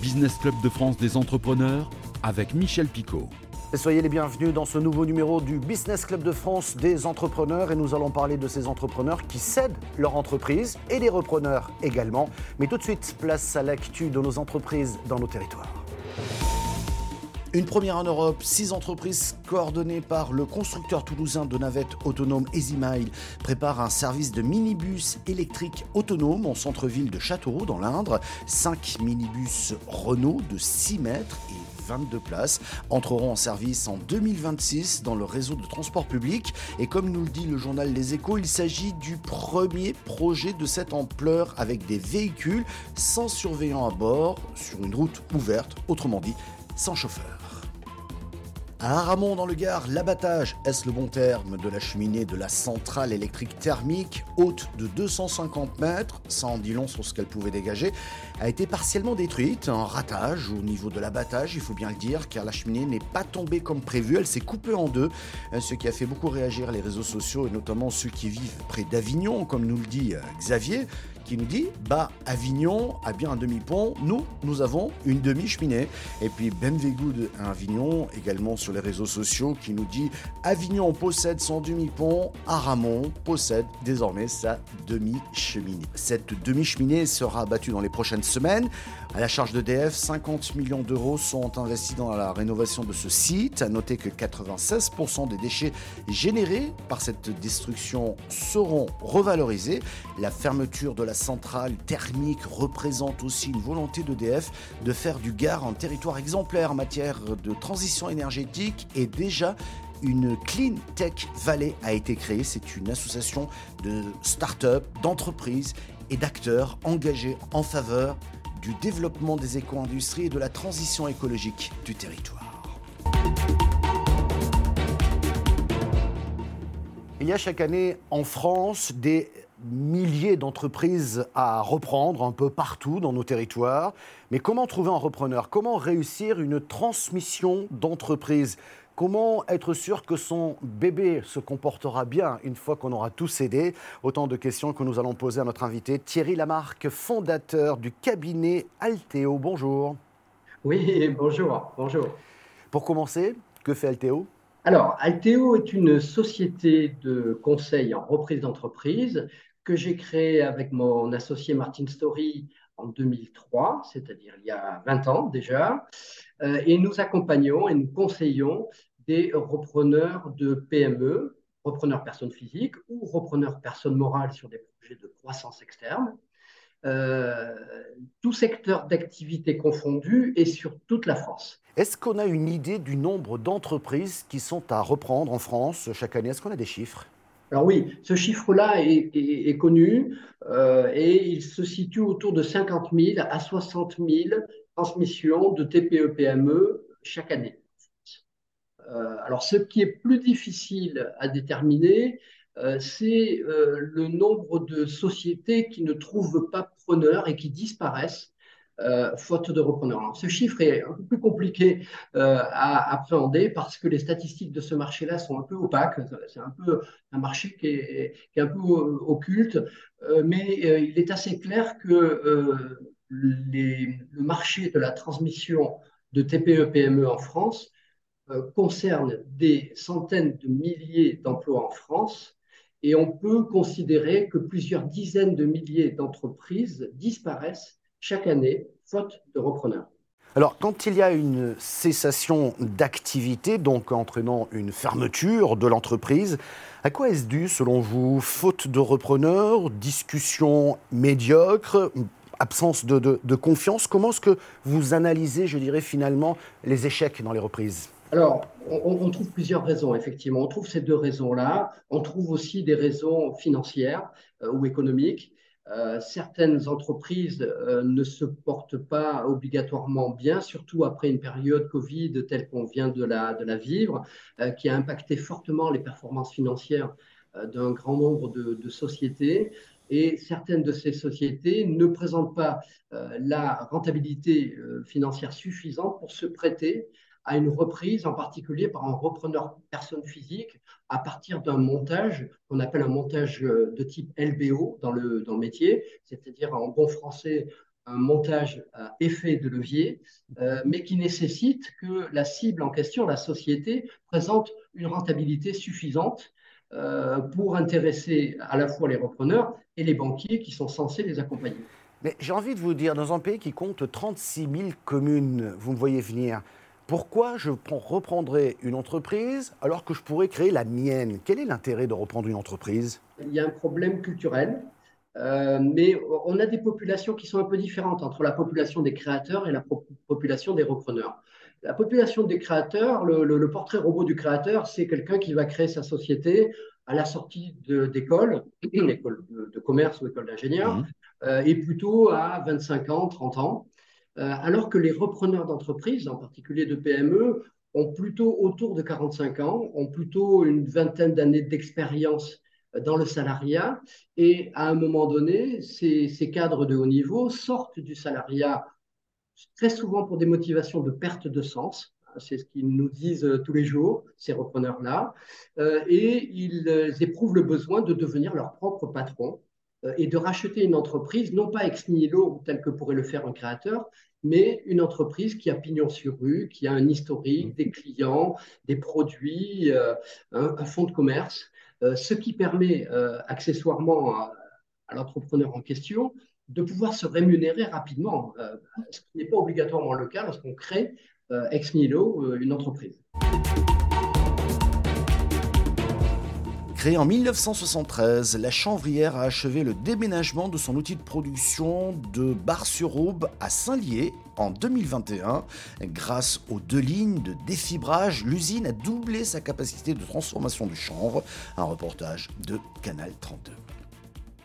Business Club de France des entrepreneurs avec Michel Picot. soyez les bienvenus dans ce nouveau numéro du Business Club de France des entrepreneurs et nous allons parler de ces entrepreneurs qui cèdent leur entreprise et des repreneurs également. Mais tout de suite, place à l'actu de nos entreprises dans nos territoires. Une première en Europe, six entreprises coordonnées par le constructeur toulousain de navettes autonomes EasyMile préparent un service de minibus électriques autonomes en centre-ville de Châteauroux dans l'Indre. Cinq minibus Renault de 6 mètres et 22 places entreront en service en 2026 dans le réseau de transport public. Et comme nous le dit le journal Les Échos, il s'agit du premier projet de cette ampleur avec des véhicules sans surveillant à bord sur une route ouverte, autrement dit sans chauffeur. À Aramon, dans le Gard, l'abattage, est-ce le bon terme, de la cheminée de la centrale électrique thermique, haute de 250 mètres, sans en dit long sur ce qu'elle pouvait dégager, a été partiellement détruite. Un ratage au niveau de l'abattage, il faut bien le dire, car la cheminée n'est pas tombée comme prévu, elle s'est coupée en deux, ce qui a fait beaucoup réagir les réseaux sociaux et notamment ceux qui vivent près d'Avignon, comme nous le dit euh, Xavier, qui nous dit Bah, Avignon a bien un demi-pont, nous, nous avons une demi-cheminée. Et puis Benvegoud à Avignon, également sur les réseaux sociaux, qui nous dit Avignon possède son demi-pont, Aramon possède désormais sa demi-cheminée. Cette demi-cheminée sera battue dans les prochaines semaines. À la charge d'EDF, 50 millions d'euros sont investis dans la rénovation de ce site. À noter que 96% des déchets générés par cette destruction seront revalorisés. La fermeture de la centrale thermique représente aussi une volonté d'EDF de faire du Gard un territoire exemplaire en matière de transition énergétique et déjà une Clean Tech Valley a été créée. C'est une association de start-up, d'entreprises et d'acteurs engagés en faveur du développement des éco-industries et de la transition écologique du territoire. Il y a chaque année en France des milliers d'entreprises à reprendre un peu partout dans nos territoires. Mais comment trouver un repreneur? Comment réussir une transmission d'entreprise? Comment être sûr que son bébé se comportera bien une fois qu'on aura tout cédé? Autant de questions que nous allons poser à notre invité Thierry Lamarque, fondateur du cabinet Alteo. Bonjour. Oui, bonjour. Bonjour. Pour commencer, que fait Alteo? Alors, Alteo est une société de conseil en reprise d'entreprise que j'ai créée avec mon associé Martin Story en 2003, c'est-à-dire il y a 20 ans déjà. Euh, et nous accompagnons et nous conseillons des repreneurs de PME, repreneurs personnes physiques ou repreneurs personnes morales sur des projets de croissance externe. Euh, tout secteur d'activité confondu et sur toute la France. Est-ce qu'on a une idée du nombre d'entreprises qui sont à reprendre en France chaque année? Est-ce qu'on a des chiffres? Alors oui, ce chiffre-là est, connu euh, et il se situe autour de 50 000 à 60 000 transmissions de TPE-PME chaque année. Euh, alors ce qui est plus difficile à déterminer, euh, c'est le nombre de sociétés qui ne trouvent pas preneur et qui disparaissent euh, faute de repreneurs. ce chiffre est un peu plus compliqué euh, à appréhender parce que les statistiques de ce marché-là sont un peu opaques. C'est un peu un marché qui est, un peu occulte, euh, mais il est assez clair que le marché de la transmission de TPE-PME en France concerne des centaines de milliers d'emplois en France et on peut considérer que plusieurs dizaines de milliers d'entreprises disparaissent chaque année, faute de repreneurs. Alors, quand il y a une cessation d'activité, donc entraînant une fermeture de l'entreprise, à quoi est-ce dû selon vous? Faute de repreneurs, discussion médiocre, absence de, confiance? Comment est-ce que vous analysez, je dirais, finalement, les échecs dans les reprises? Alors, on, trouve plusieurs raisons, effectivement. On trouve ces deux raisons-là. On trouve aussi des raisons financières euh, ou économiques. Euh, certaines entreprises euh, ne se portent pas obligatoirement bien, surtout après une période Covid telle qu'on vient de la, vivre, euh, qui a impacté fortement les performances financières d'un grand nombre de, sociétés. Et certaines de ces sociétés ne présentent pas la rentabilité financière suffisante pour se prêter à une reprise, en particulier par un repreneur personne physique, à partir d'un montage qu'on appelle un montage euh, de type LBO dans le, dans métier, c'est-à-dire en bon français un montage à effet de levier, euh, mais qui nécessite que la cible en question, la société, présente une rentabilité suffisante euh, pour intéresser à la fois les repreneurs et les banquiers qui sont censés les accompagner. Mais j'ai envie de vous dire, dans un pays qui compte 36 000 communes, vous me voyez venir, pourquoi je reprendrais une entreprise alors que je pourrais créer la mienne? Quel est l'intérêt de reprendre une entreprise? Il y a un problème culturel, euh, mais on a des populations qui sont un peu différentes entre la population des créateurs et la population des repreneurs. La population des créateurs, le, portrait robot du créateur, c'est quelqu'un qui va créer sa société à la sortie d'école, école de, commerce ou école d'ingénieur, mmh. euh, et plutôt à 25 ans, 30 ans. Euh, alors que les repreneurs d'entreprises, en particulier de PME, ont plutôt autour de 45 ans, ont plutôt une vingtaine d'années d'expérience dans le salariat. Et à un moment donné, ces, cadres de haut niveau sortent du salariat très souvent pour des motivations de perte de sens. C'est ce qu'ils nous disent tous les jours, ces repreneurs-là. Euh, et ils éprouvent le besoin de devenir leur propre patron euh, et de racheter une entreprise, non pas ex nihilo, tel que pourrait le faire un créateur, mais une entreprise qui a pignon sur rue, qui a un historique, des clients, des produits, euh, un, fonds de commerce, euh, ce qui permet accessoirement à, l'entrepreneur en question de pouvoir se rémunérer rapidement, ce qui n'est pas obligatoirement le cas lorsqu'on crée ex nihilo une entreprise. Créée en 1973, la Chanvrière a achevé le déménagement de son outil de production de Bar-sur-Aube à Saint-Lié en 2021. Grâce aux deux lignes de défibrage, l'usine a doublé sa capacité de transformation du chanvre. Un reportage de Canal 32.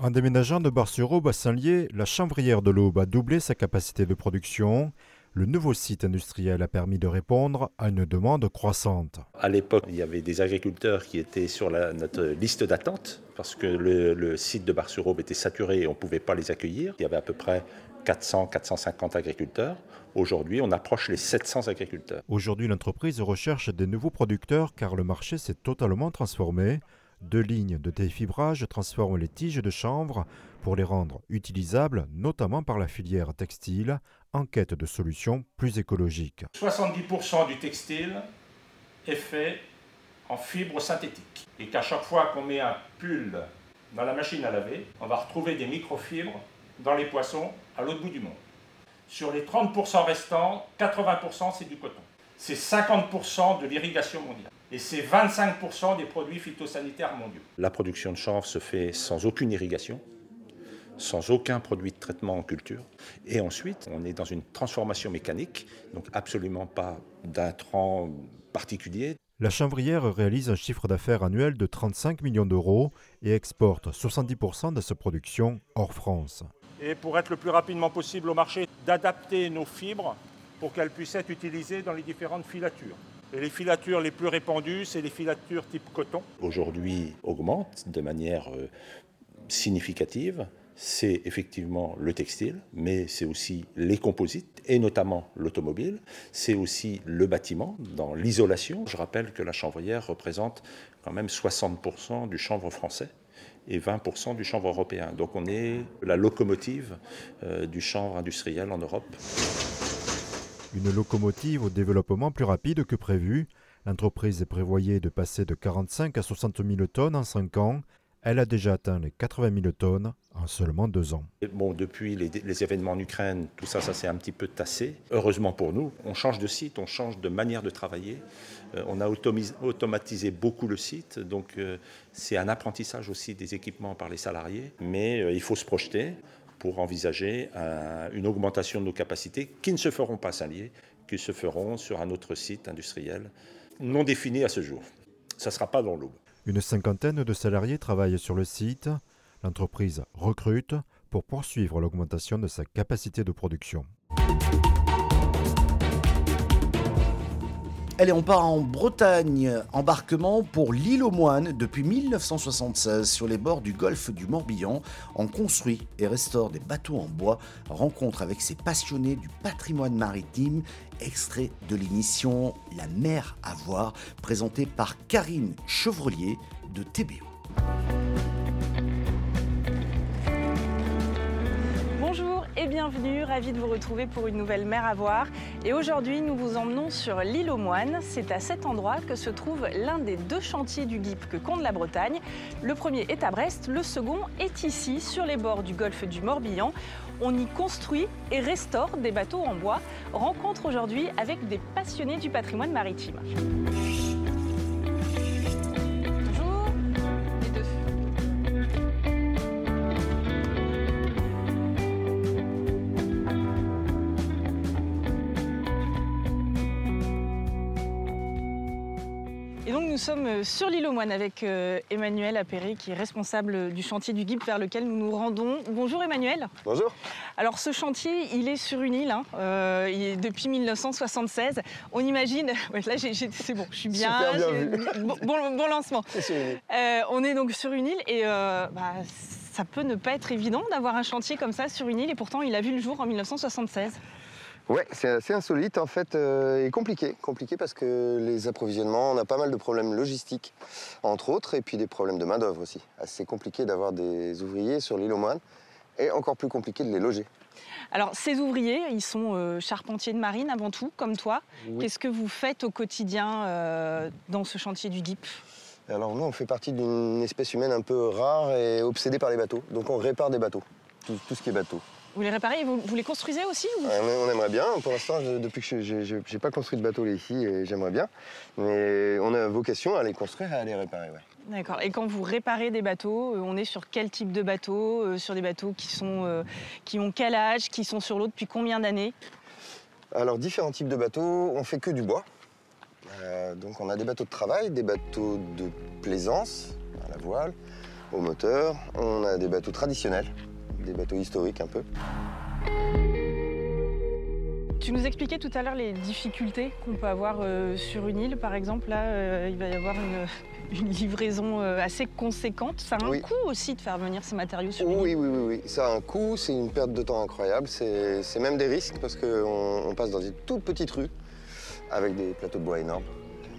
En déménageant de Bar-sur-Aube à Saint-Lié, la Chanvrière de l'Aube a doublé sa capacité de production le nouveau site industriel a permis de répondre à une demande croissante. À l'époque, il y avait des agriculteurs qui étaient sur notre liste d'attente parce que le, site de Bar-sur-Aube était saturé et on ne pouvait pas les accueillir. Il y avait à peu près 400-450 agriculteurs. Aujourd'hui, on approche les 700 agriculteurs. Aujourd'hui, l'entreprise recherche des nouveaux producteurs car le marché s'est totalement transformé. Deux lignes de défibrage transforment les tiges de chanvre pour les rendre utilisables, notamment par la filière textile, en quête de solutions plus écologiques. 70% du textile est fait en fibres synthétiques. Et qu'à chaque fois qu'on met un pull dans la machine à laver, on va retrouver des microfibres dans les poissons à l'autre bout du monde. Sur les 30% restants, 80% c'est du coton. C'est 50% de l'irrigation mondiale. Et c'est 25% des produits phytosanitaires mondiaux. La production de chanvre se fait sans aucune irrigation sans aucun produit de traitement en culture. Et ensuite, on est dans une transformation mécanique, donc absolument pas d'intrants particulier. La chanvrière réalise un chiffre d'affaires annuel de 35 millions d'euros et exporte 70% de sa production hors France. Et pour être le plus rapidement possible au marché, d'adapter nos fibres pour qu'elles puissent être utilisées dans les différentes filatures. Les filatures les plus répandues, c'est les filatures type coton. Aujourd'hui, augmente de manière euh, significative c'est effectivement le textile, mais c'est aussi les composites, et notamment l'automobile. C'est aussi le bâtiment, dans l'isolation. Je rappelle que la chanvrière représente quand même 60% du chanvre français et 20% du chanvre européen. Donc on est la locomotive euh, du chanvre industriel en Europe. Une locomotive au développement plus rapide que prévu. L'entreprise prévoyée de passer de 45 à 60 000 tonnes en 5 ans elle a déjà atteint les 80 000 tonnes en seulement deux ans. Bon, depuis les, événements en Ukraine, tout ça, ça s'est un petit peu tassé. Heureusement pour nous, on change de site, on change de manière de travailler. Euh, on a automatisé beaucoup le site, donc euh, c'est un apprentissage aussi des équipements par les salariés. Mais euh, il faut se projeter pour envisager une augmentation de nos capacités qui ne se feront pas s'allier, qui se feront sur un autre site industriel non défini à ce jour. Ça ne sera pas dans l'aube. Une cinquantaine de salariés travaillent sur le site. L'entreprise recrute pour poursuivre l'augmentation de sa capacité de production. Allez, on part en Bretagne. Embarquement pour l'île aux moines depuis 1976 sur les bords du golfe du Morbihan. On construit et restaure des bateaux en bois. Rencontre avec ces passionnés du patrimoine maritime. Extrait de l'émission La mer à voir, présentée par Karine Chevrelier de TBO. Et bienvenue, ravi de vous retrouver pour une nouvelle mer à voir. Et aujourd'hui, nous vous emmenons sur l'île aux Moines. C'est à cet endroit que se trouve l'un des deux chantiers du GIP que compte la Bretagne. Le premier est à Brest, le second est ici, sur les bords du golfe du Morbihan. On y construit et restaure des bateaux en bois. Rencontre aujourd'hui avec des passionnés du patrimoine maritime. Et donc nous sommes euh, sur l'île aux Moines avec euh, Emmanuel Appéré qui est responsable du chantier du GIP vers lequel nous nous rendons. Bonjour Emmanuel. Bonjour. Alors ce chantier, il est sur une île, hein, euh, il est depuis 1976. On imagine, ouais, là c'est bon, je suis bien, Super bien j'ai- vu. bon, bon- bon lancement. Euh, on est donc sur une île et euh, bah, ça peut ne pas être évident d'avoir un chantier comme ça sur une île et pourtant il a vu le jour en 1976. Ouais, c'est assez insolite en fait euh, et compliqué. Compliqué parce que les approvisionnements, on a pas mal de problèmes logistiques, entre autres, et puis des problèmes de main-d'œuvre aussi. Assez compliqué d'avoir des ouvriers sur l'île aux Moines et encore plus compliqué de les loger. Alors ces ouvriers, ils sont euh, charpentiers de marine avant tout, comme toi. Oui. Qu'est-ce que vous faites au quotidien euh, dans ce chantier du GIP Alors nous, on fait partie d'une espèce humaine un peu rare et obsédée par les bateaux. Donc on répare des bateaux, tout, tout ce qui est bateau. Vous les réparez et vous, vous les construisez aussi ou- Euh, On aimerait bien. Pour l'instant, depuis que je- j'ai pas construit de bateau ici, et j'aimerais bien. Mais on a vocation à les construire et à les réparer. ouais. D'accord. Et quand vous réparez des bateaux, euh, on est sur quel type de bateau Euh, Sur des bateaux qui, sont, qui ont quel âge Qui sont sur l'eau depuis combien d'années? Alors, différents types de bateaux, on fait que du bois. Euh, donc, on a des bateaux de travail, des bateaux de plaisance, à la voile, au moteur. On a des bateaux traditionnels, des bateaux historiques un peu. Tu nous expliquais tout à l'heure les difficultés qu'on peut avoir euh, sur une île, par exemple. Là, euh, il va y avoir une, une livraison euh, assez conséquente. Ça a un Oui. coût aussi de faire venir ces matériaux sur une Oui, île. oui, oui, oui. Ça a un coût, c'est une perte de temps incroyable. C'est même des risques parce qu'on on passe dans une toute petite rue avec des plateaux de bois énormes.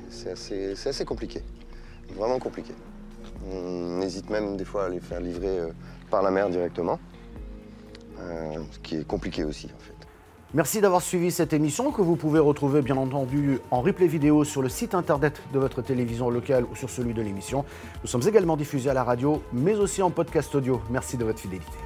C'est assez, compliqué, vraiment compliqué. On hésite même des fois à les faire livrer par la mer directement, ce qui est compliqué aussi en fait. Merci d'avoir suivi cette émission que vous pouvez retrouver bien entendu en replay vidéo sur le site internet de votre télévision locale ou sur celui de l'émission. Nous sommes également diffusés à la radio mais aussi en podcast audio. Merci de votre fidélité.